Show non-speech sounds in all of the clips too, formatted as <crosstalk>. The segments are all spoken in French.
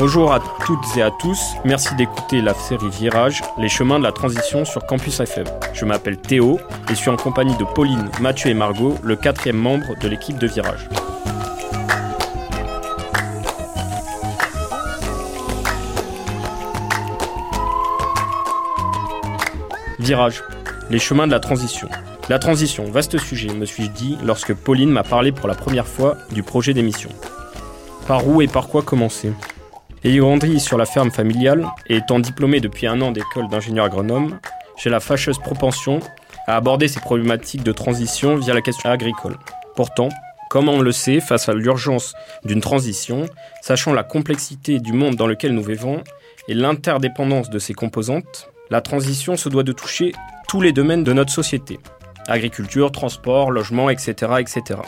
Bonjour à toutes et à tous, merci d'écouter la série Virage, les chemins de la transition sur Campus FM. Je m'appelle Théo et suis en compagnie de Pauline, Mathieu et Margot, le quatrième membre de l'équipe de Virage. Virage, les chemins de la transition. La transition, vaste sujet, me suis-je dit lorsque Pauline m'a parlé pour la première fois du projet d'émission. Par où et par quoi commencer? Ayant grandi sur la ferme familiale et étant diplômé depuis un an d'école d'ingénieur agronome, j'ai la fâcheuse propension à aborder ces problématiques de transition via la question agricole. Pourtant, comme on le sait, face à l'urgence d'une transition, sachant la complexité du monde dans lequel nous vivons et l'interdépendance de ses composantes, la transition se doit de toucher tous les domaines de notre société. Agriculture, transport, logement, etc. etc.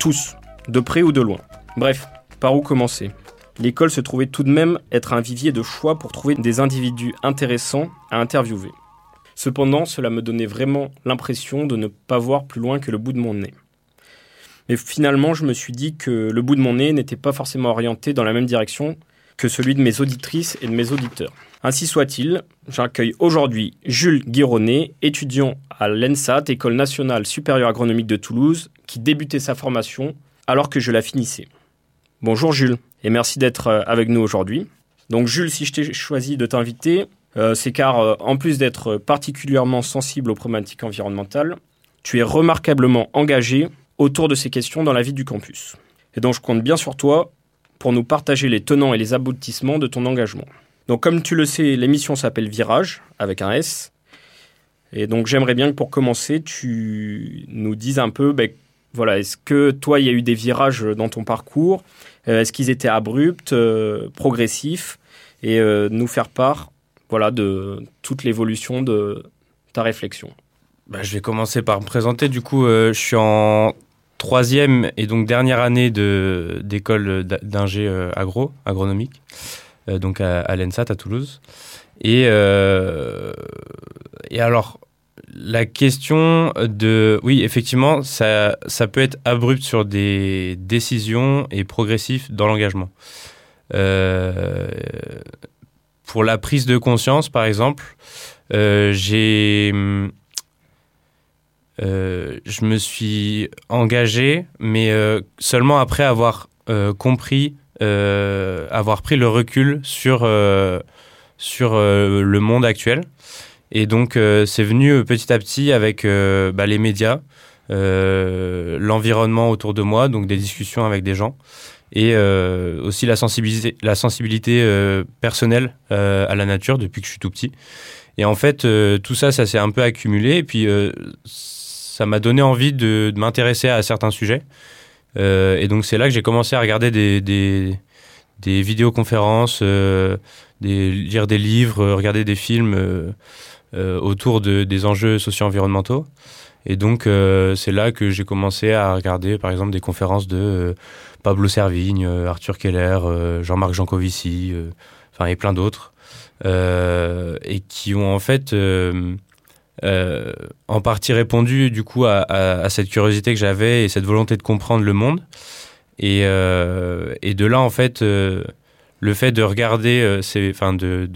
Tous, de près ou de loin. Bref, par où commencer? L'école se trouvait tout de même être un vivier de choix pour trouver des individus intéressants à interviewer. Cependant, cela me donnait vraiment l'impression de ne pas voir plus loin que le bout de mon nez. Mais finalement, je me suis dit que le bout de mon nez n'était pas forcément orienté dans la même direction que celui de mes auditrices et de mes auditeurs. Ainsi soit-il, j'accueille aujourd'hui Jules Guironnet, étudiant à l'ENSAT, École nationale supérieure agronomique de Toulouse, qui débutait sa formation alors que je la finissais. Bonjour Jules, et merci d'être euh, avec nous aujourd'hui. Donc Jules, si je t'ai choisi de t'inviter, euh, c'est car, euh, en plus d'être particulièrement sensible aux problématiques environnementales, tu es remarquablement engagé autour de ces questions dans la vie du campus. Et donc je compte bien sur toi pour nous partager les tenants et les aboutissements de ton engagement. Donc comme tu le sais, l'émission s'appelle Virage, avec un S. Et donc j'aimerais bien que pour commencer, tu nous dises un peu, ben, voilà, est-ce que toi, il y a eu des virages dans ton parcours? Est-ce qu'ils étaient abrupts, progressifs Et nous faire part voilà, de toute l'évolution de ta réflexion? Bah, je vais commencer par me présenter. Du coup, je suis en troisième et donc dernière année d'école d'ingé agro, agronomique, donc à, à l'ENSAT à Toulouse. Et, et alors, la question de... Oui, effectivement, ça, ça peut être abrupt sur des décisions et progressif dans l'engagement. Euh, pour la prise de conscience, par exemple, euh, j'ai... Euh, je me suis engagé, mais seulement après avoir compris, avoir pris le recul sur, sur le monde actuel. Et donc, euh, c'est venu euh, petit à petit avec euh, bah, les médias, l'environnement autour de moi, donc des discussions avec des gens, et aussi la sensibilité, personnelle à la nature depuis que je suis tout petit. Et en fait, tout ça, ça s'est un peu accumulé, et puis ça m'a donné envie de, m'intéresser à certains sujets. et donc, c'est là que j'ai commencé à regarder des, des, des vidéoconférences, lire des livres, regarder des films autour de, des enjeux socio-environnementaux. Et donc, euh, c'est là que j'ai commencé à regarder, par exemple, des conférences de euh, Pablo Servigne, Arthur Keller, Jean-Marc Jancovici, enfin, et plein d'autres, et qui ont en fait en partie répondu, du coup, à, cette curiosité que j'avais et cette volonté de comprendre le monde. Et, et de là, en fait, le fait de regarder, enfin, de,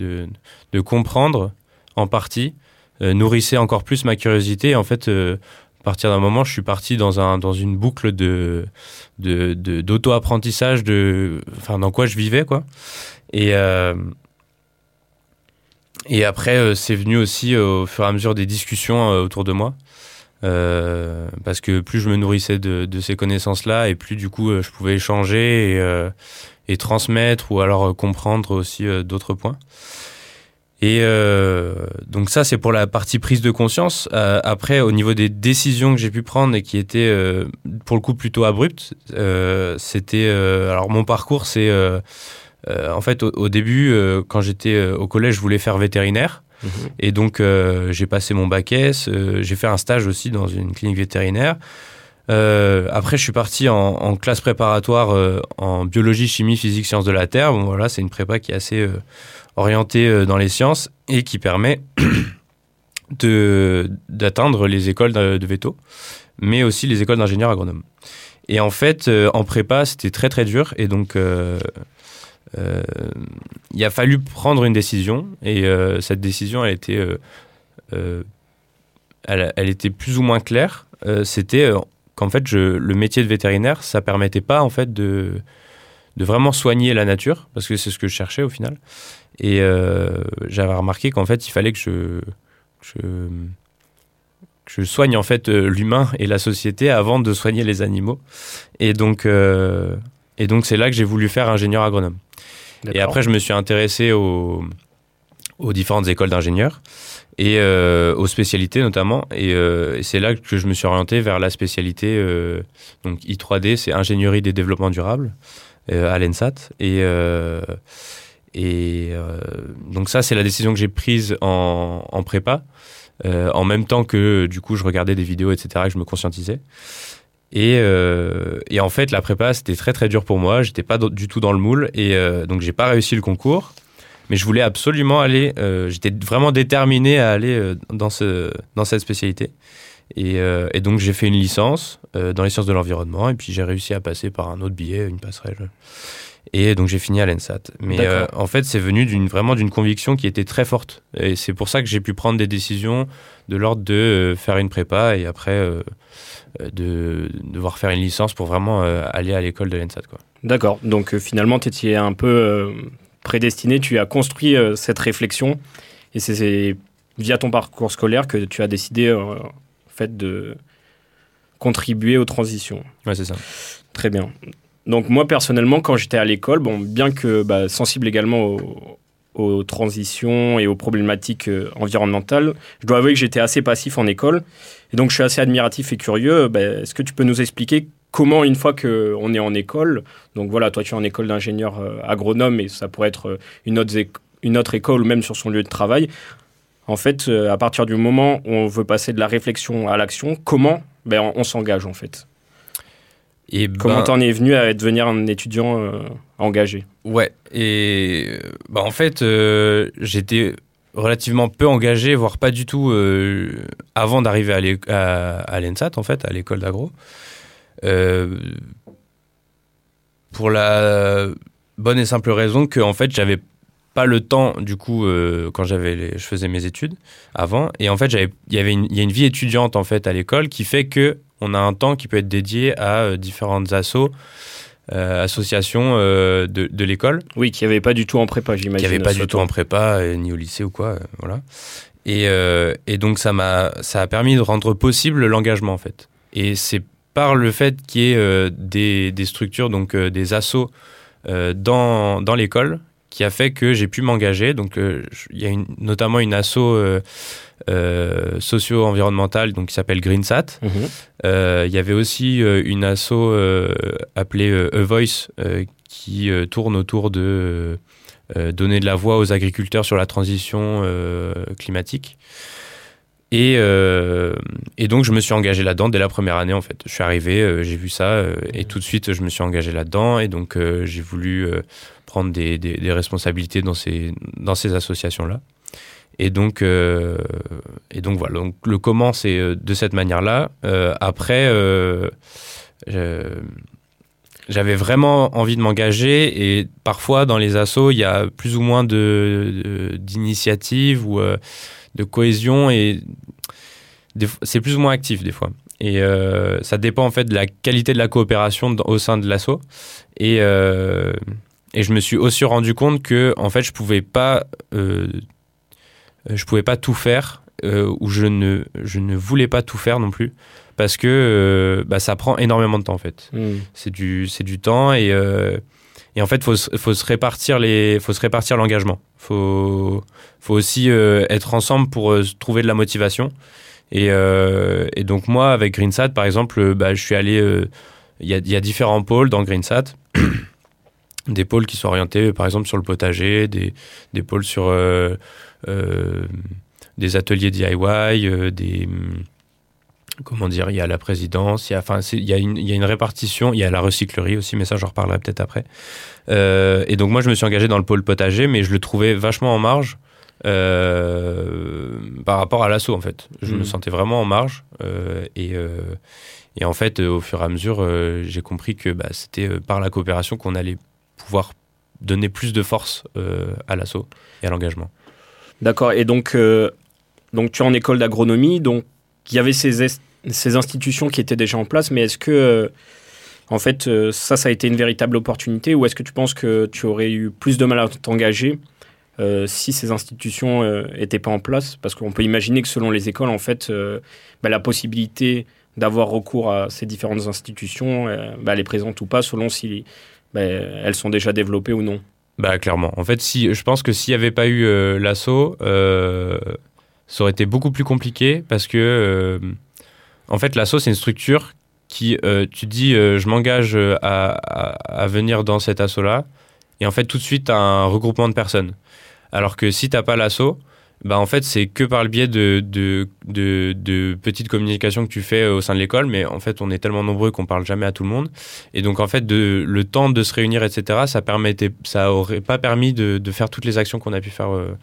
de comprendre en partie, euh, nourrissait encore plus ma curiosité. En fait, euh, à partir d'un moment, je suis parti dans, un, dans une boucle de, d'auto-apprentissage de, dans quoi je vivais, quoi. Et, euh, et après, c'est venu aussi au fur et à mesure des discussions autour de moi. parce que plus je me nourrissais de, ces connaissances-là, et plus du coup je pouvais échanger et, et transmettre ou alors comprendre aussi d'autres points. Et euh, donc ça, c'est pour la partie prise de conscience. Euh, après, au niveau des décisions que j'ai pu prendre et qui étaient euh, pour le coup plutôt abruptes, c'était alors mon parcours, c'est en fait au, au début quand j'étais au collège, je voulais faire vétérinaire. Et donc, j'ai passé mon bac S. j'ai fait un stage aussi dans une clinique vétérinaire. Euh, après, je suis parti en, en classe préparatoire euh, en biologie, chimie, physique, sciences de la Terre. Bon, voilà, c'est une prépa qui est assez euh, orientée euh, dans les sciences et qui permet <clears throat> d'atteindre les écoles de, veto, mais aussi les écoles d'ingénieurs agronomes. Et en fait, euh, en prépa, c'était très très dur. Et donc, euh, il a fallu prendre une décision. Et cette décision, elle était, elle, était plus ou moins claire. C'était qu'en fait, le métier de vétérinaire, ça permettait pas en fait de, de vraiment soigner la nature, parce que c'est ce que je cherchais au final. Et euh, j'avais remarqué qu'en fait, il fallait que je, que je, que je soigne en fait euh, l'humain et la société avant de soigner les animaux. Et donc, euh, et donc c'est là que j'ai voulu faire ingénieur agronome. Et après, je me suis intéressé aux, aux différentes écoles d'ingénieurs et euh, aux spécialités notamment. Et, euh, et c'est là que je me suis orienté vers la spécialité euh, donc I3D, c'est ingénierie des développements durables à l'ENSAT. Et, euh, et euh, donc ça, c'est la décision que j'ai prise en, en prépa, euh, en même temps que du coup je regardais des vidéos, etc., que je me conscientisais. Et, euh, et en fait, la prépa, c'était très très dur pour moi. J'étais pas du tout dans le moule et euh, donc j'ai pas réussi le concours. Mais je voulais absolument aller. euh, J'étais vraiment déterminé à aller euh, dans ce dans cette spécialité. Et, euh, et donc j'ai fait une licence euh, dans les sciences de l'environnement et puis j'ai réussi à passer par un autre billet, une passerelle. Et donc j'ai fini à l'ENSAT. Mais euh, en fait, c'est venu d'une vraiment d'une conviction qui était très forte. Et c'est pour ça que j'ai pu prendre des décisions de l'ordre de faire une prépa et après de devoir faire une licence pour vraiment aller à l'école de l'ENSAT. Quoi. D'accord. Donc finalement, tu étais un peu prédestiné, tu as construit cette réflexion et c'est- c'est via ton parcours scolaire que tu as décidé fait de contribuer aux transitions. Ouais, c'est ça. Très bien. Donc moi personnellement, quand j'étais à l'école, bon, bien que bah, sensible également aux, aux transitions et aux problématiques euh, environnementales, je dois avouer que j'étais assez passif en école. Et donc je suis assez admiratif et curieux. Bah, Est-ce que tu peux nous expliquer comment, une fois qu'on est en école, donc voilà, toi tu es en école d'ingénieur euh, agronome et ça pourrait être euh, une autre, une autre école ou même sur son lieu de travail, en fait, euh, à partir du moment où on veut passer de la réflexion à l'action, comment ben, on, on s'engage en fait Et Comment ben, t'en es venu à devenir un étudiant euh, engagé? Ouais, et bah, en fait, euh, j'étais relativement peu engagé, voire pas du tout euh, avant d'arriver à l'é- à à l'ENSAT, en fait, à l'école d'agro. Pour la bonne et simple raison que, en fait, j'avais pas le temps, du coup, euh, quand j'avais les- je faisais mes études avant. Et en fait, j'avais- il y avait une, il y a une vie étudiante, en fait, à l'école qui fait que on a un temps qui peut être dédié à euh, différentes assos, euh, associations de, de l'école, Oui, qui n'y avait pas du tout en prépa, qui j'imagine. n'avaient pas ce du tout temps. en prépa, ni au lycée ou quoi, voilà. Et, et donc ça m'a, ça a permis de rendre possible l'engagement en fait. Et c'est par le fait qu'il y ait des, des structures, donc des assos dans, dans l'école, qui a fait que j'ai pu m'engager. Donc euh, il y a une, notamment une asso euh, euh, socio-environnementale donc qui s'appelle GreenSat. Mhm. Il y avait aussi une asso appelée A Voice qui tourne autour de donner de la voix aux agriculteurs sur la transition euh, climatique. Et, euh, et donc je me suis engagé là-dedans dès la première année en fait. Je suis arrivé, euh, j'ai vu ça et tout de suite je me suis engagé là-dedans et donc j'ai voulu prendre des, responsabilités dans ces, associations-là. Et donc, euh, voilà, le comment c'est euh, de cette manière-là. Euh, après, j'avais vraiment envie de m'engager et parfois dans les assos, il y a plus ou moins d'initiatives ou de cohésion et c'est plus ou moins actif des fois. Et ça dépend en fait de la qualité de la coopération au sein de l'asso. Et, et je me suis aussi rendu compte que en fait je pouvais pas euh, je pouvais pas tout faire euh, ou je ne je ne voulais pas tout faire non plus parce que euh, bah, ça prend énormément de temps en fait Mhm. c'est du c'est du temps et Et en fait, faut, faut se répartir les, faut se répartir l'engagement. Faut, faut aussi être ensemble pour trouver de la motivation. Et, et donc moi, avec GreenSat, par exemple, bah, je suis allé. Il y, a, il y a différents pôles dans GreenSat. Des pôles qui sont orientés, par exemple, sur le potager, des, des pôles sur euh, euh, des ateliers DIY, euh, des hum, comment dire, il y a la présidence, il y a, enfin, c'est- il y a, une, il y a une répartition, il y a la recyclerie aussi, mais ça, j'en reparlerai peut-être après. Et donc, moi, je me suis engagé dans le pôle potager, mais je le trouvais vachement en marge par rapport à l'assaut, en fait. Je me sentais vraiment en marge. et, et en fait, euh, au fur et à mesure, euh, j'ai compris que bah, c'était euh, par la coopération qu'on allait pouvoir donner plus de force euh, à l'assaut et à l'engagement. D'accord. Et donc, euh, donc tu es en école d'agronomie, donc il y avait ces, ces institutions qui étaient déjà en place, mais est-ce que, euh, en fait, ça, ça a été une véritable opportunité ou est-ce que tu penses que tu aurais eu plus de mal à t'engager si ces institutions n'étaient pas en place? Parce qu'on peut imaginer que selon les écoles, en fait, bah, la possibilité d'avoir recours à ces différentes institutions, bah, elle est présente ou pas, selon si elles sont déjà développées ou non? Bah clairement. En fait, si je pense que s'il n'y avait pas eu euh, l'assaut, euh, ça aurait été beaucoup plus compliqué parce que euh, en fait l'assaut c'est une structure qui tu dis je m'engage à, à- venir dans cet assaut là et en fait tout de suite t'as un regroupement de personnes. Alors que si t'as pas l'assaut, bah en fait c'est que par le biais de, de, de, de petites communications que tu fais euh, au sein de l'école, mais en fait on est tellement nombreux qu'on parle jamais à tout le monde. Et donc en fait de, le temps de se réunir, etc., ça permettait, ça aurait pas permis de, de faire toutes les actions qu'on a pu faire euh,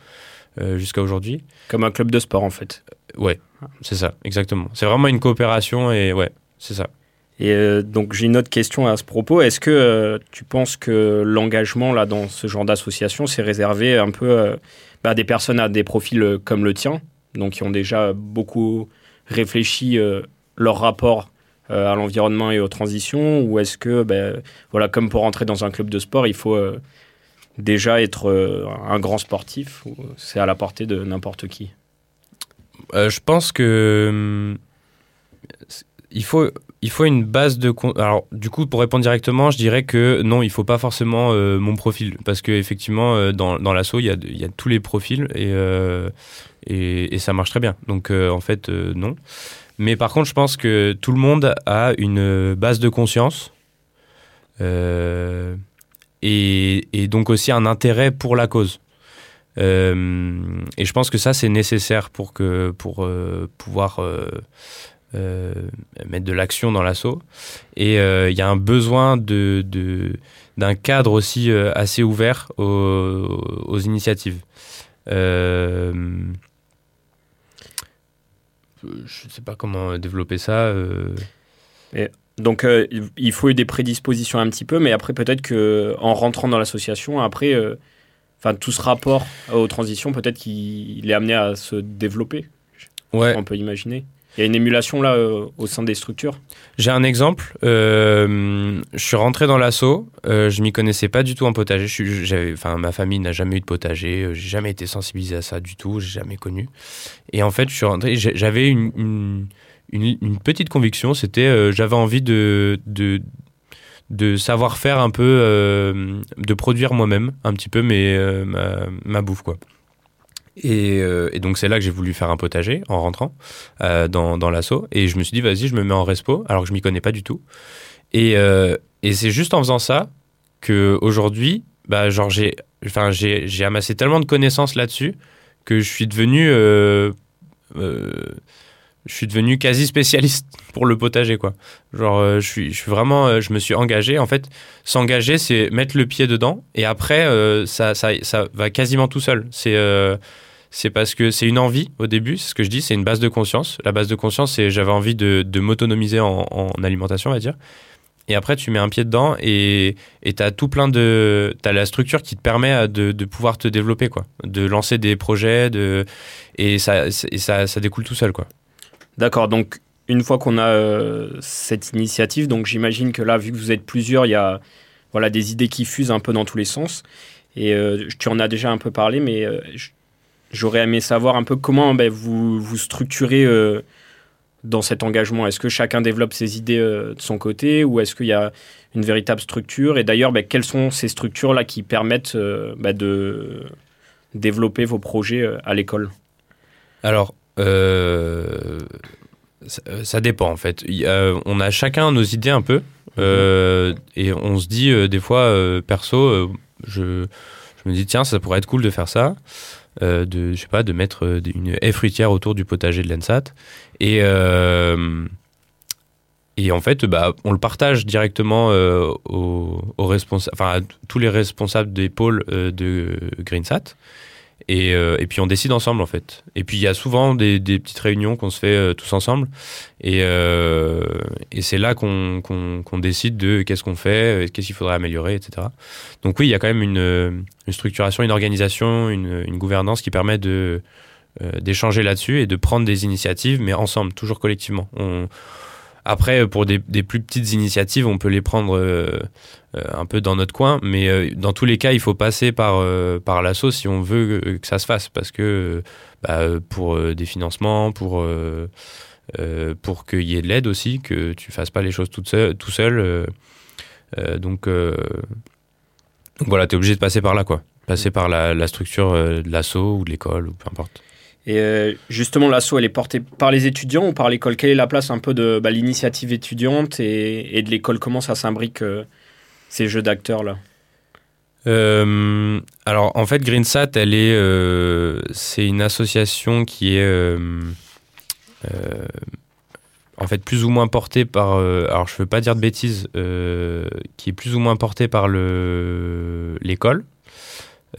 euh, jusqu'à aujourd'hui. Comme un club de sport, en fait. Ouais, c'est ça, exactement. C'est vraiment une coopération et ouais, c'est ça. Et euh, donc j'ai une autre question à ce propos. Est-ce que euh, tu penses que l'engagement là dans ce genre d'association c'est réservé un peu euh, bah, à des personnes à des profils comme le tien, donc qui ont déjà beaucoup réfléchi leur rapport à l'environnement et aux transitions, ou est-ce que ben, voilà comme pour entrer dans un club de sport il faut déjà être un grand sportif c'est à la portée de n'importe qui? Je pense que hum, il faut il faut une base de alors du coup pour répondre directement je dirais que non il faut pas forcément euh, mon profil. Parce que effectivement euh, dans, dans l'assaut il y a, y a tous les profils et, euh, et, et ça marche très bien. Donc euh, en fait non. Mais par contre je pense que tout le monde a une base de conscience et, et donc aussi un intérêt pour la cause. Et je pense que ça, c'est nécessaire pour, que, pour pouvoir euh, mettre de l'action dans l'assaut. Et euh, il y a un besoin de, d'un cadre aussi euh, assez ouvert aux, aux initiatives. Je ne sais pas comment développer ça. Donc il- faut eu des prédispositions un petit peu, mais après peut-être que en rentrant dans l'association, après, enfin tout ce rapport aux transitions, peut-être qu'il est amené à se développer. Ouais. On peut imaginer. Il y a une émulation là euh, au sein des structures? J'ai un exemple. Euh, je suis rentré dans l'assaut. Euh, je m'y connaissais pas du tout en potager. Enfin, ma famille n'a jamais eu de potager. euh, J'ai jamais été sensibilisé à ça du tout. J'ai jamais connu. Et en fait, je suis rentré. J'avais une, petite conviction. C'était, j'avais envie de, savoir faire un peu, de produire moi-même un petit peu euh, ma, ma bouffe quoi. Et, euh, et donc c'est là que j'ai voulu faire un potager en rentrant euh, dans, dans l'assaut. Et je me suis dit, vas-y, je me mets en respo, alors que je m'y connais pas du tout. Et, euh, et c'est juste en faisant ça que aujourd'hui, bah, j'ai, amassé tellement de connaissances là-dessus que je suis devenu, je suis devenu quasi spécialiste <laughs> pour le potager, quoi. Genre, je suis, je suis vraiment, je me suis engagé. En fait, s'engager, c'est mettre le pied dedans, et après, ça, ça, ça va quasiment tout seul. C'est c'est parce que c'est une envie au début, c'est ce que je dis, c'est une base de conscience. La base de conscience, c'est j'avais envie de, de m'autonomiser en, en alimentation, on va dire. Et après, tu mets un pied dedans et tu as tout plein de. Tu as la structure qui te permet de, de pouvoir te développer, quoi. De lancer des projets, de, et, ça, et ça, ça découle tout seul, quoi. D'accord. Donc une fois qu'on a euh, cette initiative, donc j'imagine que là, vu que vous êtes plusieurs, il y a voilà des idées qui fusent un peu dans tous les sens. Et euh, tu en as déjà un peu parlé, mais euh, j'aurais aimé savoir un peu comment ben, vous vous structurez euh, dans cet engagement Est-ce que chacun développe ses idées de son côté ou est-ce qu'il y a une véritable structure? Et d'ailleurs, bah, quelles sont ces structures-là qui permettent bah, de développer vos projets à l'école? Alors, ça, dépend en fait. on a chacun nos idées un peu. Mhm. et on se dit des fois, perso, je, je me dis, tiens, ça pourrait être cool de faire ça. Euh, de, je sais pas, de mettre euh, une haie fruitière autour du potager de l'ENSAT. Et, euh, et en fait, bah, on le partage directement aux, responsables, enfin, à tous les responsables des pôles de GreenSat. Et, et, puis on décide ensemble en fait. Et puis il y a souvent des, petites réunions qu'on se fait tous ensemble. Et, et c'est là qu'on décide de qu'est-ce qu'on fait, qu'est-ce qu'il faudrait améliorer, etc. Donc oui, il y a quand même une, structuration, une organisation, une, gouvernance qui permet de d'échanger là-dessus et de prendre des initiatives, mais ensemble, toujours collectivement. Après, pour des, plus petites initiatives, on peut les prendre euh, un peu dans notre coin, mais euh, dans tous les cas, il faut passer par, euh, par l'assaut si on veut que ça se fasse, parce que bah, pour des financements, pour, pour qu'il y ait de l'aide aussi, que tu fasses pas les choses tout seul. Tout seul donc, voilà, tu es obligé de passer par là, quoi. Passer par la, la structure de l'assaut ou de l'école, ou peu importe. Et euh, justement, l'assaut, elle est portée par les étudiants ou par l'école? Quelle est la place un peu de bah, l'initiative étudiante et, de l'école? Comment ça s'imbrique euh, ces jeux d'acteurs-là? Euh, alors en fait GreenSat elle est c'est une association qui est en fait plus ou moins portée par alors je veux pas dire de bêtises qui est plus ou moins portée par le l'école.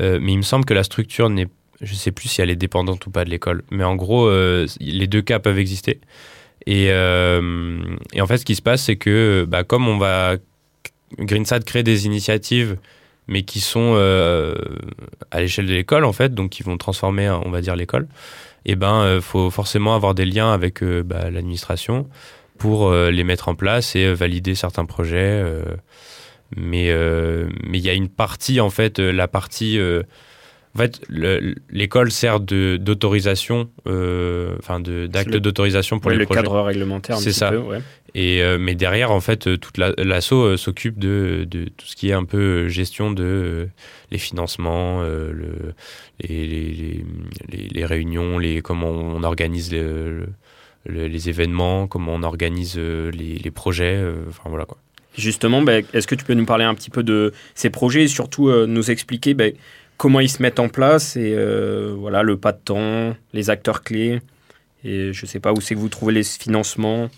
Mais il me semble que la structure n'est je sais plus si elle est dépendante ou pas de l'école, mais en gros, euh, les deux cas peuvent exister. Et, euh, et, en fait, ce qui se passe, c'est que bah, comme on va GreenSat créer des initiatives, mais qui sont euh, à l'échelle de l'école en fait, donc qui vont transformer, on va dire, l'école. Et eh ben, faut forcément avoir des liens avec bah, l'administration pour les mettre en place et valider certains projets. mais il y a une partie en fait, la partie en fait, l'école sert d'autorisation, euh, enfin d'acte d'autorisation pour les le projets. Le cadre réglementaire, c'est ça. Peu, ouais. Et euh, mais derrière, en fait, toute l'assaut s'occupe de, de, tout ce qui est un peu gestion de les financements, le, les, les, les, les, réunions, les comment on organise les événements, comment on organise les, projets, enfin voilà quoi. Justement, ben, est-ce que tu peux nous parler un petit peu de ces projets et surtout nous expliquer ben, comment ils se mettent en place et euh, voilà le pas de temps, les acteurs clés. Et je sais pas où c'est que vous trouvez les financements.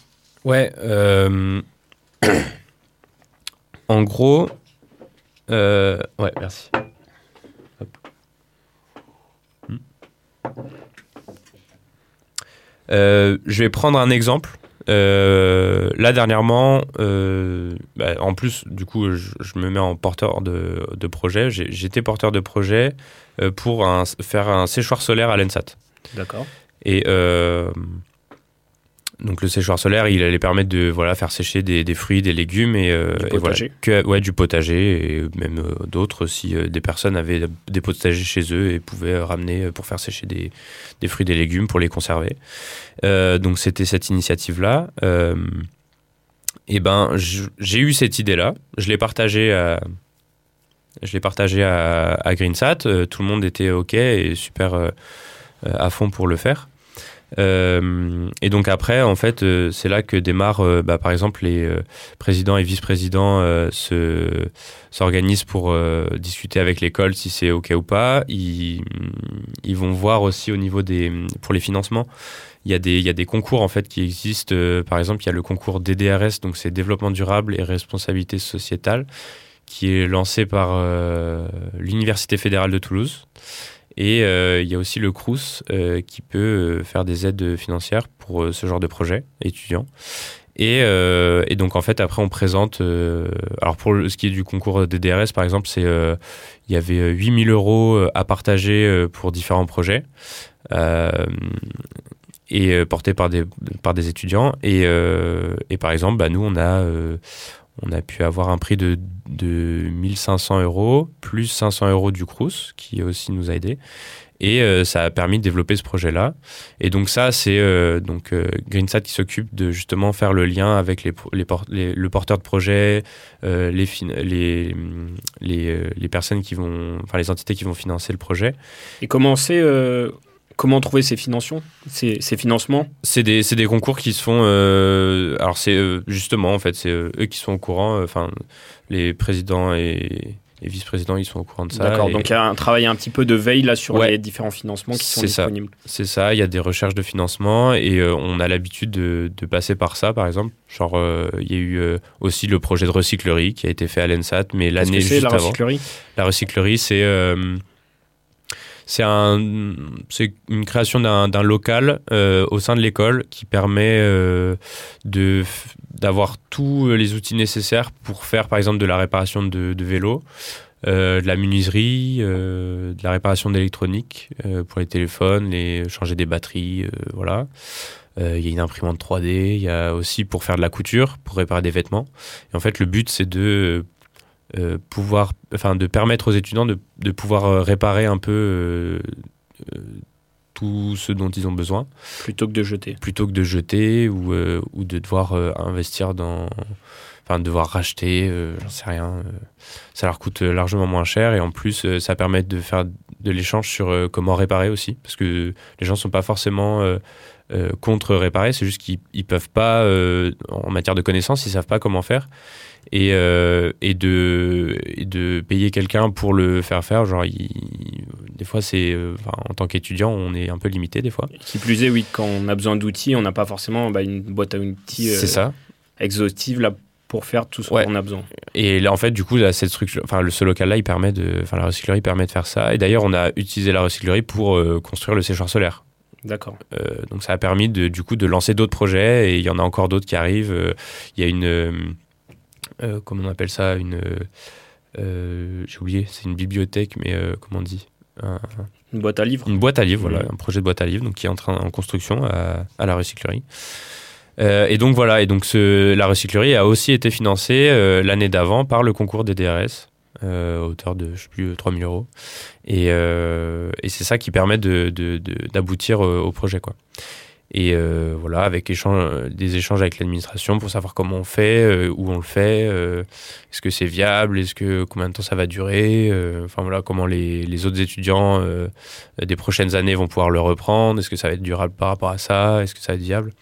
Ouais. Euh, <coughs> en gros. Euh, ouais, merci. Hmm. je vais prendre un exemple. Euh, là, dernièrement, euh, bah, en plus, du coup, je, me mets en porteur de, de projet. J'étais porteur de projet euh, pour faire un séchoir solaire à l'ENSAT. D'accord. Et donc le séchoir solaire, il allait permettre de voilà faire sécher des, des fruits, des légumes et, du potager. Et voilà, que, ouais, du potager et même d'autres si des personnes avaient des potagers chez eux et pouvaient ramener pour faire sécher des, des fruits, des légumes pour les conserver. Euh, donc c'était cette initiative là. Euh, et ben j'ai eu cette idée là. Je l'ai partagée à je l'ai partagé à, à GreenSat. Euh, tout le monde était OK et super à fond pour le faire. Euh, et donc après, en fait, euh, c'est là que démarrent, euh, bah, par exemple, les présidents et vice-présidents se s'organisent pour discuter avec l'école si c'est ok ou pas. Ils, vont voir aussi au niveau des pour les financements. Il y a des il y a des concours en fait qui existent. par exemple, il y a le concours DDRS, donc c'est développement durable et responsabilité sociétale, qui est lancé par l'université fédérale de Toulouse. Et euh, il y a aussi le CRUS euh, qui peut euh, faire des aides financières pour ce genre de projet étudiant. Et, donc en fait après on présente, alors pour ce qui est du concours des DRS par exemple, c'est il y avait 8000 euros à partager pour différents projets et portés par des, par des étudiants. Et, et par exemple, bah, nous on a on a pu avoir un prix de, de 1500 euros, plus 500 euros du Crous, qui aussi nous a aidés. Et euh, ça a permis de développer ce projet-là. Et donc ça, c'est euh, euh, Greensat qui s'occupe de justement faire le lien avec les, les, les le porteur de projet, les, les, les, les, personnes qui vont, enfin les entités qui vont financer le projet. Et comment c'est Comment trouver ces financements ces, ces, financements C'est des, des, concours qui se font. Euh, alors, c'est justement, en fait, c'est eux qui sont au courant. Enfin, les présidents et, les vice-présidents, ils sont au courant de ça. D'accord, donc il y a un travail un petit peu de veille là sur les différents financements qui sont disponibles. C'est ça, il y a des recherches de financement et euh, on a l'habitude de, de, passer par ça, par exemple. Genre, euh, il y a eu euh, aussi le projet de recyclerie qui a été fait à l'ENSAT, mais l'année juste la avant. Recyclerie? La recyclerie, c'est c'est un, une création d'un local au sein de l'école qui permet de d'avoir tous les outils nécessaires pour faire par exemple de la réparation de, de vélos, euh, de la menuiserie, euh, de la réparation d'électronique euh, pour les téléphones, les changer des batteries, voilà. Il y a une imprimante 3D, il y a aussi pour faire de la couture, pour réparer des vêtements. Et en fait, le but c'est de pouvoir, enfin, de permettre aux étudiants de, de pouvoir réparer un peu tout ce dont ils ont besoin. Plutôt que de jeter. Plutôt que de jeter ou, euh, ou de devoir euh, investir dans. Enfin, de devoir racheter, euh, j'en sais rien. ça leur coûte largement moins cher et en plus, ça permet de faire de l'échange sur comment réparer aussi. Parce que les gens ne sont pas forcément. contre réparer, c'est juste qu'ils ne peuvent pas, en matière de connaissances, ils savent pas comment faire et, euh, et, de, et de payer quelqu'un pour le faire faire. Genre, des fois, c'est euh, en tant qu'étudiant, on est un peu limité des fois. Qui plus est, oui, quand on a besoin d'outils, on n'a pas forcément bah, une boîte à outils c'est ça. exhaustive là pour faire tout ce qu'on a besoin. Et là, en fait, du coup, là, cette structure, enfin, ce local-là, il permet de, enfin, la recyclerie permet de faire ça. Et d'ailleurs, on a utilisé la recyclerie pour euh, construire le séchoir solaire. D'accord. donc, ça a permis de, du coup, de lancer d'autres projets et il y en a encore d'autres qui arrivent. Il y a une euh, comment on appelle ça une euh, j'ai oublié c'est une bibliothèque mais euh, comment on dit une boîte à livres. Une boîte à livres voilà un projet de boîte à livres donc qui est en train en construction à, la recyclerie. Et donc voilà et donc ce, la recyclerie a aussi été financée l'année d'avant par le concours des DRS à hauteur de je sais plus 3000 euros. Et, et c'est ça qui permet d'aboutir de, de, au projet quoi et euh, voilà, avec échange, des échanges avec l'administration pour savoir comment on fait, euh, où on le fait, euh, est-ce que c'est viable, est-ce que combien de temps ça va durer, enfin voilà, comment les, les autres étudiants des prochaines années vont pouvoir le reprendre, est-ce que ça va être durable par rapport à ça, est-ce que ça va être viable.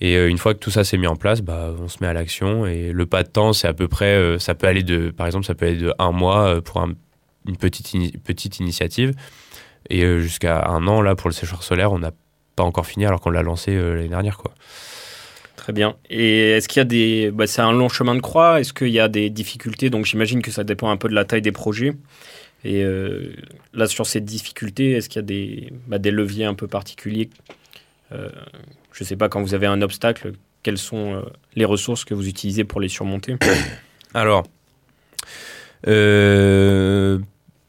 Et une fois que tout ça s'est mis en place, bah, on se met à l'action. Et le pas de temps, c'est à peu près, ça peut aller de, par exemple, ça peut aller de un mois pour une petite, petite initiative. Et jusqu'à un an, là, pour le séchoir solaire, on a pas encore fini alors qu'on l'a lancé euh, l'année dernière. Quoi. Très bien. Et est-ce qu'il y a des. Bah, c'est un long chemin de croix. Est-ce qu'il y a des difficultés? Donc j'imagine que ça dépend un peu de la taille des projets. Et euh, là, sur ces difficultés, est-ce qu'il y a des, bah, des leviers un peu particuliers? Euh, Je ne sais pas, quand vous avez un obstacle, quelles sont les ressources que vous utilisez pour les surmonter? <coughs> Alors,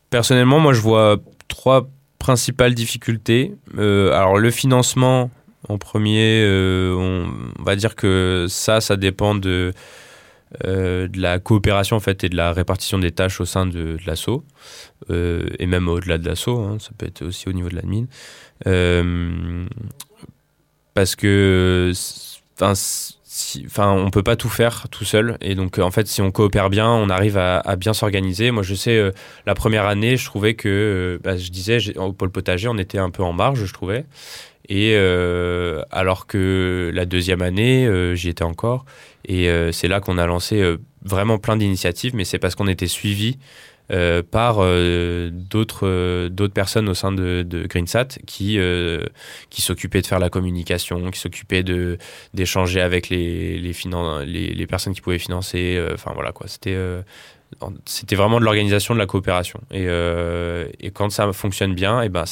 personnellement, moi, je vois trois principales difficultés. Euh, alors le financement en premier, euh, on, va dire que ça, ça dépend de, euh, de la coopération en fait et de la répartition des tâches au sein de, l'assaut et même au-delà de l'assaut, hein, ça peut être aussi au niveau de l'admin. parce que enfin, on peut pas tout faire tout seul. Et donc, en fait, si on coopère bien, on arrive à, bien s'organiser. Moi, je sais, euh, la première année, je trouvais que, euh, bah, je disais, au pôle potager, on était un peu en marge, je trouvais. Et euh, alors que la deuxième année, j'y étais encore. Et c'est là qu'on a lancé vraiment plein d'initiatives, mais c'est parce qu'on était suivi euh, par euh, d'autres euh, d'autres personnes au sein de, de Greensat qui qui s'occupaient de faire la communication, qui s'occupaient d'échanger avec les les, les, personnes qui pouvaient financer. Enfin voilà quoi, c'était c'était vraiment de l'organisation, de la coopération. Et, et quand ça fonctionne bien, et ben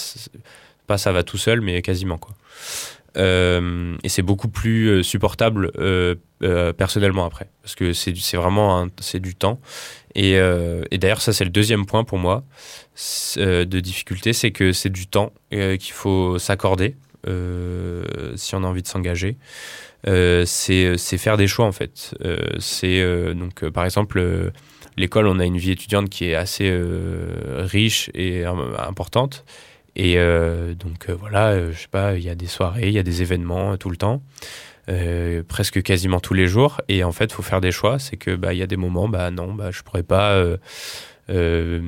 pas ça va tout seul, mais quasiment quoi. Et c'est beaucoup plus supportable personnellement après, parce que c'est vraiment c'est du temps euh, et, d'ailleurs, ça, c'est le deuxième point pour moi euh, de difficulté, c'est que c'est du temps euh, qu'il faut s'accorder si on a envie de s'engager. c'est faire des choix en fait. c'est donc par exemple l'école, on a une vie étudiante qui est assez riche et importante. Et donc voilà, je sais pas, il y a des soirées, il y a des événements tout le temps. Euh, presque quasiment tous les jours. Et en fait, il faut faire des choix. C'est que bah y a des moments, bah non, bah je pourrais pas. Euh, euh,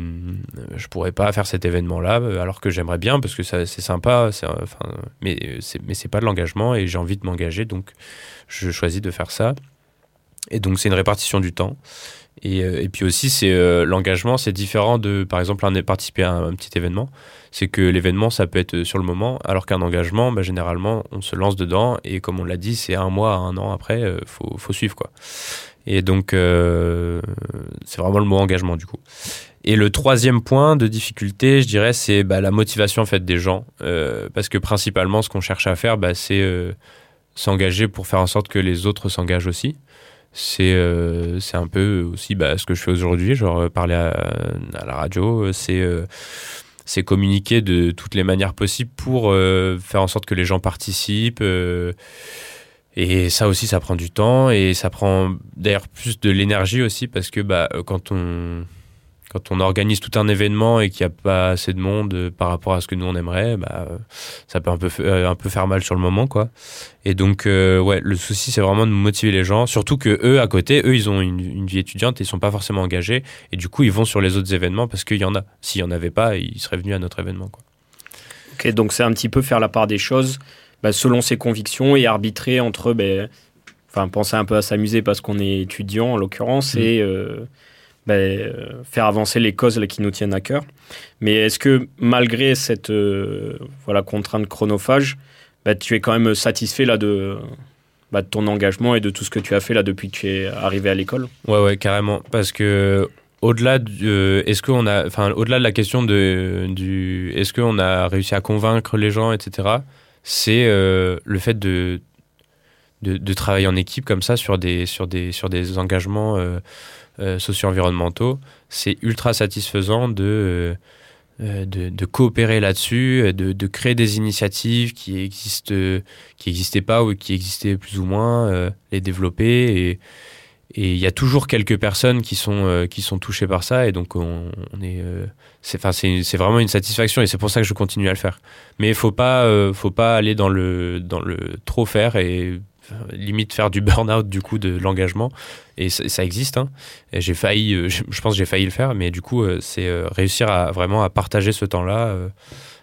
pourrais pas faire cet événement-là alors que j'aimerais bien parce que c'est sympa, enfin, mais c'est mais c'est pas de l'engagement et j'ai envie de m'engager donc je choisis de faire ça. Et donc c'est une répartition du temps. Et, et puis aussi c'est l'engagement, c'est différent de par exemple participer à un petit événement c'est que l'événement, ça peut être sur le moment, alors qu'un engagement, bah, généralement, on se lance dedans, et comme on l'a dit, c'est un mois, un an après, euh, faut, suivre. quoi. Et donc, euh, c'est vraiment le mot engagement, du coup. Et le troisième point de difficulté, je dirais, c'est bah, la motivation en fait, des gens. Euh, parce que principalement, ce qu'on cherche à faire, bah, c'est s'engager pour faire en sorte que les autres s'engagent aussi c'est c'est un peu aussi bah, ce que je fais aujourd'hui, genre parler à, la radio, c'est c'est communiquer de toutes les manières possibles pour euh, faire en sorte que les gens participent. Euh, et ça aussi, ça prend du temps et ça prend d'ailleurs plus de l'énergie aussi parce que bah, quand on quand on organise tout un événement et qu'il n'y a pas assez de monde euh, par rapport à ce que nous on aimerait, bah, ça peut un peu, un peu faire mal sur le moment, quoi. Et donc, euh, ouais, le souci, c'est vraiment de motiver les gens, surtout que eux, à côté, eux, ils ont une, vie étudiante et ils sont pas forcément engagés, et du coup, ils vont sur les autres événements parce qu'il y en a. S'il y en avait pas, ils seraient venus à notre événement, quoi. Ok, donc c'est un petit peu faire la part des choses bah, selon ses convictions et arbitrer entre, ben, enfin, penser un peu à s'amuser parce qu'on est étudiant en l'occurrence mmh. et euh, ben, faire avancer les causes qui nous tiennent à cœur. Mais est-ce que malgré cette euh, voilà, contrainte chronophage, ben, tu es quand même satisfait là, de, ben, de ton engagement et de tout ce que tu as fait là, depuis que tu es arrivé à l'école? Ouais, ouais, carrément. Parce que au-delà de, est-ce qu'on a, enfin, au-delà de la question de, du, est-ce qu'on a réussi à convaincre les gens, etc. C'est euh, le fait de, de, travailler en équipe comme ça sur des, sur des, sur des engagements euh, socio-environnementaux, c'est ultra satisfaisant de, euh, de, coopérer là-dessus, de, créer des initiatives qui existent, qui n'existaient pas ou qui existaient plus ou moins, euh, les développer. Et il y a toujours quelques personnes qui sont, qui sont touchées par ça. Et donc, on, est, c'est, c'est, vraiment une satisfaction. Et c'est pour ça que je continue à le faire. Mais il faut pas, faut pas aller dans le, dans le trop faire et limite faire du burn-out du coup de l'engagement. Et ça, existe hein. j'ai failli euh, <laughs> je pense j'ai failli le faire mais du coup euh, c'est euh, réussir à vraiment à partager ce temps-là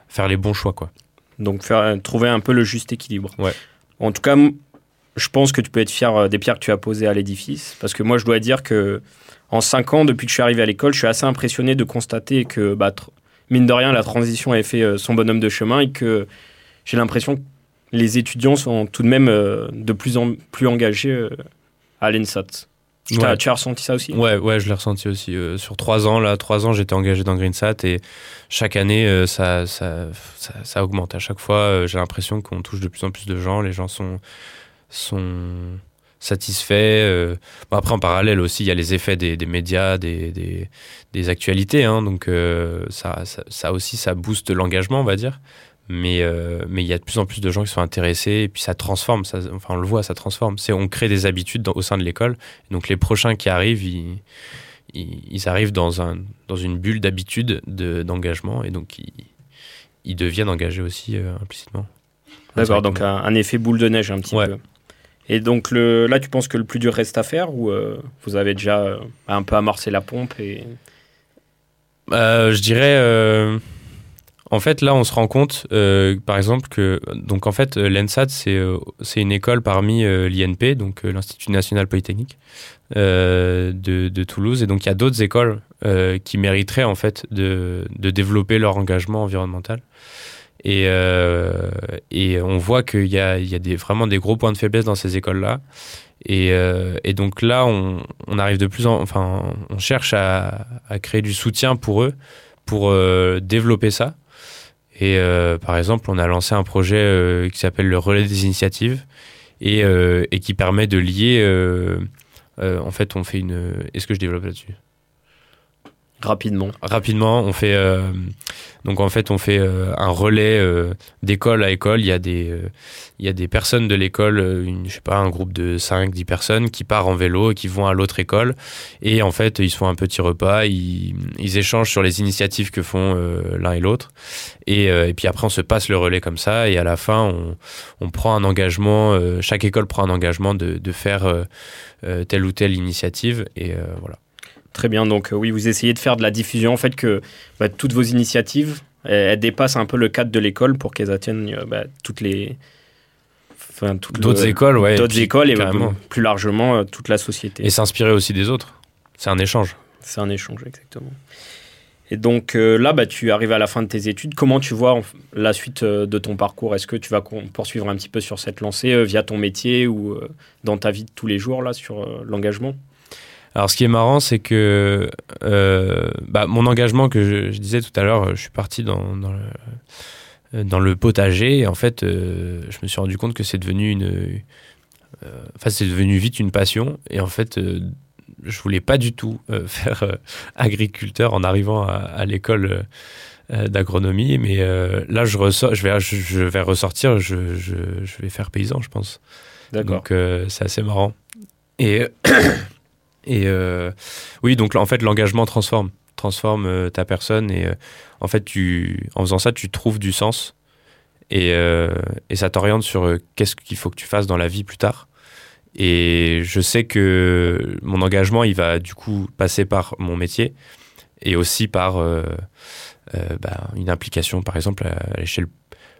faire les bons choix quoi. Donc faire trouver un peu le juste équilibre. Ouais. En tout cas je pense que tu peux être fier des pierres que tu as posées à l'édifice. Parce que moi je dois dire que en cinq ans depuis que je suis arrivé à l'école je suis assez impressionné de constater que bah, mine de rien la transition a fait son bonhomme de chemin et que j'ai l'impression que les étudiants sont tout de même euh, de plus en plus engagés euh, à l'ENSAT. Tu, as, ressenti ça aussi? Ouais, ouais, je l'ai ressenti aussi. Euh, sur trois ans, là, trois ans, j'étais engagé dans GreenSat et chaque année, ça, ça, ça, augmente. À chaque fois, j'ai l'impression qu'on touche de plus en plus de gens. Les gens sont, sont satisfaits. Bon, après, en parallèle aussi, il y a les effets des, des médias, des, des, des actualités. Hein, donc, ça, ça, ça, aussi, ça booste l'engagement, on va dire mais euh, mais il y a de plus en plus de gens qui sont intéressés et puis ça transforme ça enfin on le voit ça transforme. C'est on crée des habitudes au sein de l'école. Donc les prochains qui arrivent ils, ils, arrivent dans un dans une bulle d'habitude d'engagement et donc ils, ils, deviennent engagés aussi euh, implicitement. D'accord donc un, effet boule de neige un petit peu. Et donc le, là tu penses que le plus dur reste à faire ou euh, vous avez déjà un peu amorcé la pompe et je dirais en fait, là, on se rend compte, euh, par exemple, que donc en fait, euh, l'ENSAT, c'est euh, c'est une école parmi l'INP, donc l'Institut national polytechnique de, Toulouse, et donc il y a d'autres écoles qui mériteraient en fait de, développer leur engagement environnemental. Et, on voit qu'il y a, des, vraiment des gros points de faiblesse dans ces écoles-là. Et, et, donc là, on, arrive de plus en, enfin, on cherche à, à créer du soutien pour eux, pour développer ça. Et euh, par exemple, on a lancé un projet euh, qui s'appelle le relais des initiatives et, euh, et qui permet de lier. en fait, on fait une. Est-ce que je développe là-dessus? Rapidement. Rapidement, on fait euh, donc en fait on fait euh, un relais euh, d'école à école. Il y a des il y a des personnes de l'école, je sais pas un groupe de 5 10 personnes qui part en vélo et qui vont à l'autre école et en fait ils se font un petit repas, ils, échangent sur les initiatives que font l'un et l'autre et, puis après on se passe le relais comme ça et à la fin on, prend un engagement, chaque école prend un engagement de, de faire telle ou telle initiative et voilà. Très bien. Donc, euh, oui, vous essayez de faire de la diffusion. En fait, que bah, toutes vos initiatives, elles, dépassent un peu le cadre de l'école pour qu'elles atteignent euh, bah, toutes les. Enfin, D'autres le- écoles, ouais. D'autres écoles et carrément. plus largement euh, toute la société. Et s'inspirer aussi des autres. C'est un échange. C'est un échange, exactement. Et donc euh, là, bah, tu arrives à la fin de tes études. Comment tu vois la suite euh, de ton parcours? Est-ce que tu vas poursuivre un petit peu sur cette lancée via ton métier ou dans ta vie de tous les jours là sur l'engagement? Alors, ce qui est marrant, c'est que euh, bah, mon engagement que je, je disais tout à l'heure, je suis parti dans, dans, le, euh, dans le potager. Et en fait, euh, je me suis rendu compte que c'est devenu une. Enfin, c'est devenu vite une passion. Et en fait, je voulais pas du tout <laughs> faire agriculteur en arrivant à, à l'école d'agronomie. Mais euh, là, je, ressors, je, vais, je, je vais ressortir, je, je, je vais faire paysan, je pense. D'accord. Donc euh, c'est assez marrant. Et, et euh, oui, donc en fait l'engagement transforme, transforme euh, ta personne et euh, en fait tu, en faisant ça, tu trouves du sens et, ça t'oriente sur qu'est-ce qu'il faut que tu fasses dans la vie plus tard. Et je sais que mon engagement, il va du coup passer par mon métier et aussi par bah, une implication, par exemple, à, l'échelle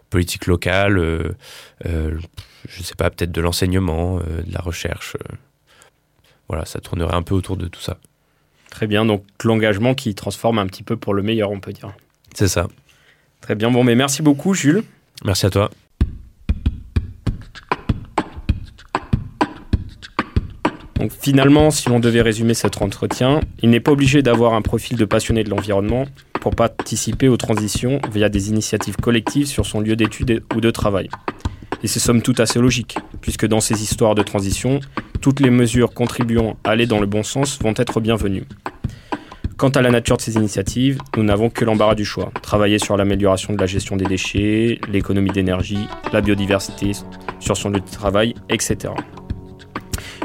politique locale, je sais pas, peut-être de l'enseignement, de la recherche. Voilà, ça tournerait un peu autour de tout ça. Très bien. Donc l'engagement qui transforme un petit peu pour le meilleur, on peut dire. C'est ça. Très bien. Bon, mais merci beaucoup, Jules. Merci à toi. Donc finalement, si l'on devait résumer cet entretien, il n'est pas obligé d'avoir un profil de passionné de l'environnement pour participer aux transitions via des initiatives collectives sur son lieu d'études ou de travail. Et c'est somme toute assez logique, puisque dans ces histoires de transition, toutes les mesures contribuant à aller dans le bon sens vont être bienvenues. Quant à la nature de ces initiatives, nous n'avons que l'embarras du choix. Travailler sur l'amélioration de la gestion des déchets, l'économie d'énergie, la biodiversité sur son lieu de travail, etc.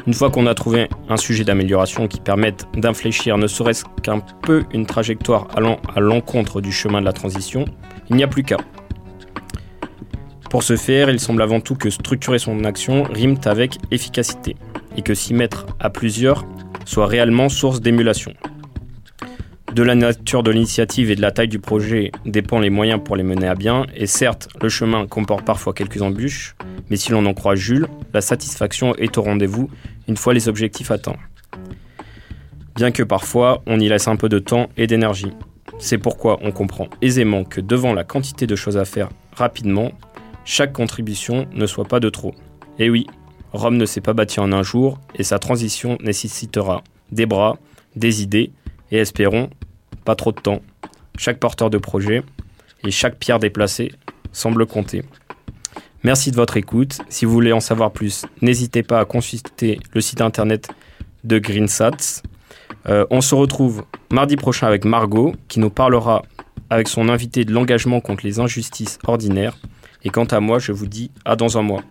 Une fois qu'on a trouvé un sujet d'amélioration qui permette d'infléchir ne serait-ce qu'un peu une trajectoire allant à l'encontre du chemin de la transition, il n'y a plus qu'à. Pour ce faire, il semble avant tout que structurer son action rime avec efficacité, et que s'y mettre à plusieurs soit réellement source d'émulation. De la nature de l'initiative et de la taille du projet dépendent les moyens pour les mener à bien, et certes, le chemin comporte parfois quelques embûches, mais si l'on en croit Jules, la satisfaction est au rendez-vous une fois les objectifs atteints. Bien que parfois on y laisse un peu de temps et d'énergie. C'est pourquoi on comprend aisément que devant la quantité de choses à faire rapidement, chaque contribution ne soit pas de trop. Et oui, Rome ne s'est pas bâti en un jour et sa transition nécessitera des bras, des idées et espérons pas trop de temps. Chaque porteur de projet et chaque pierre déplacée semble compter. Merci de votre écoute. Si vous voulez en savoir plus, n'hésitez pas à consulter le site internet de Greensats. Euh, on se retrouve mardi prochain avec Margot qui nous parlera avec son invité de l'engagement contre les injustices ordinaires. Et quant à moi, je vous dis à dans un mois.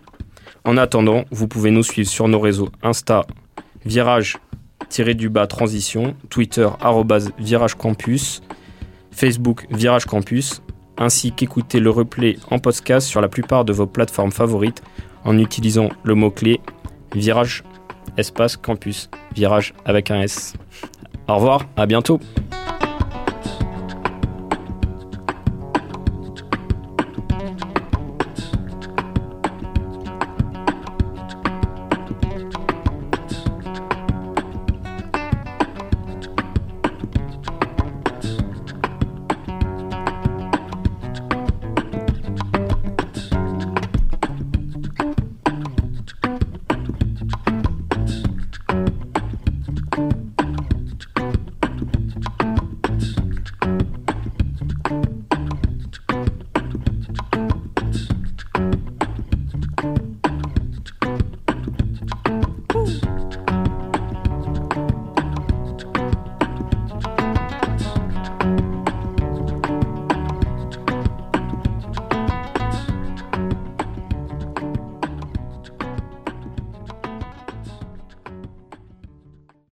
En attendant, vous pouvez nous suivre sur nos réseaux Insta, Virage-du-bas Transition, Twitter, Virage Campus, Facebook, Virage Campus, ainsi qu'écouter le replay en podcast sur la plupart de vos plateformes favorites en utilisant le mot-clé Virage Espace Campus. Virage avec un S. Au revoir, à bientôt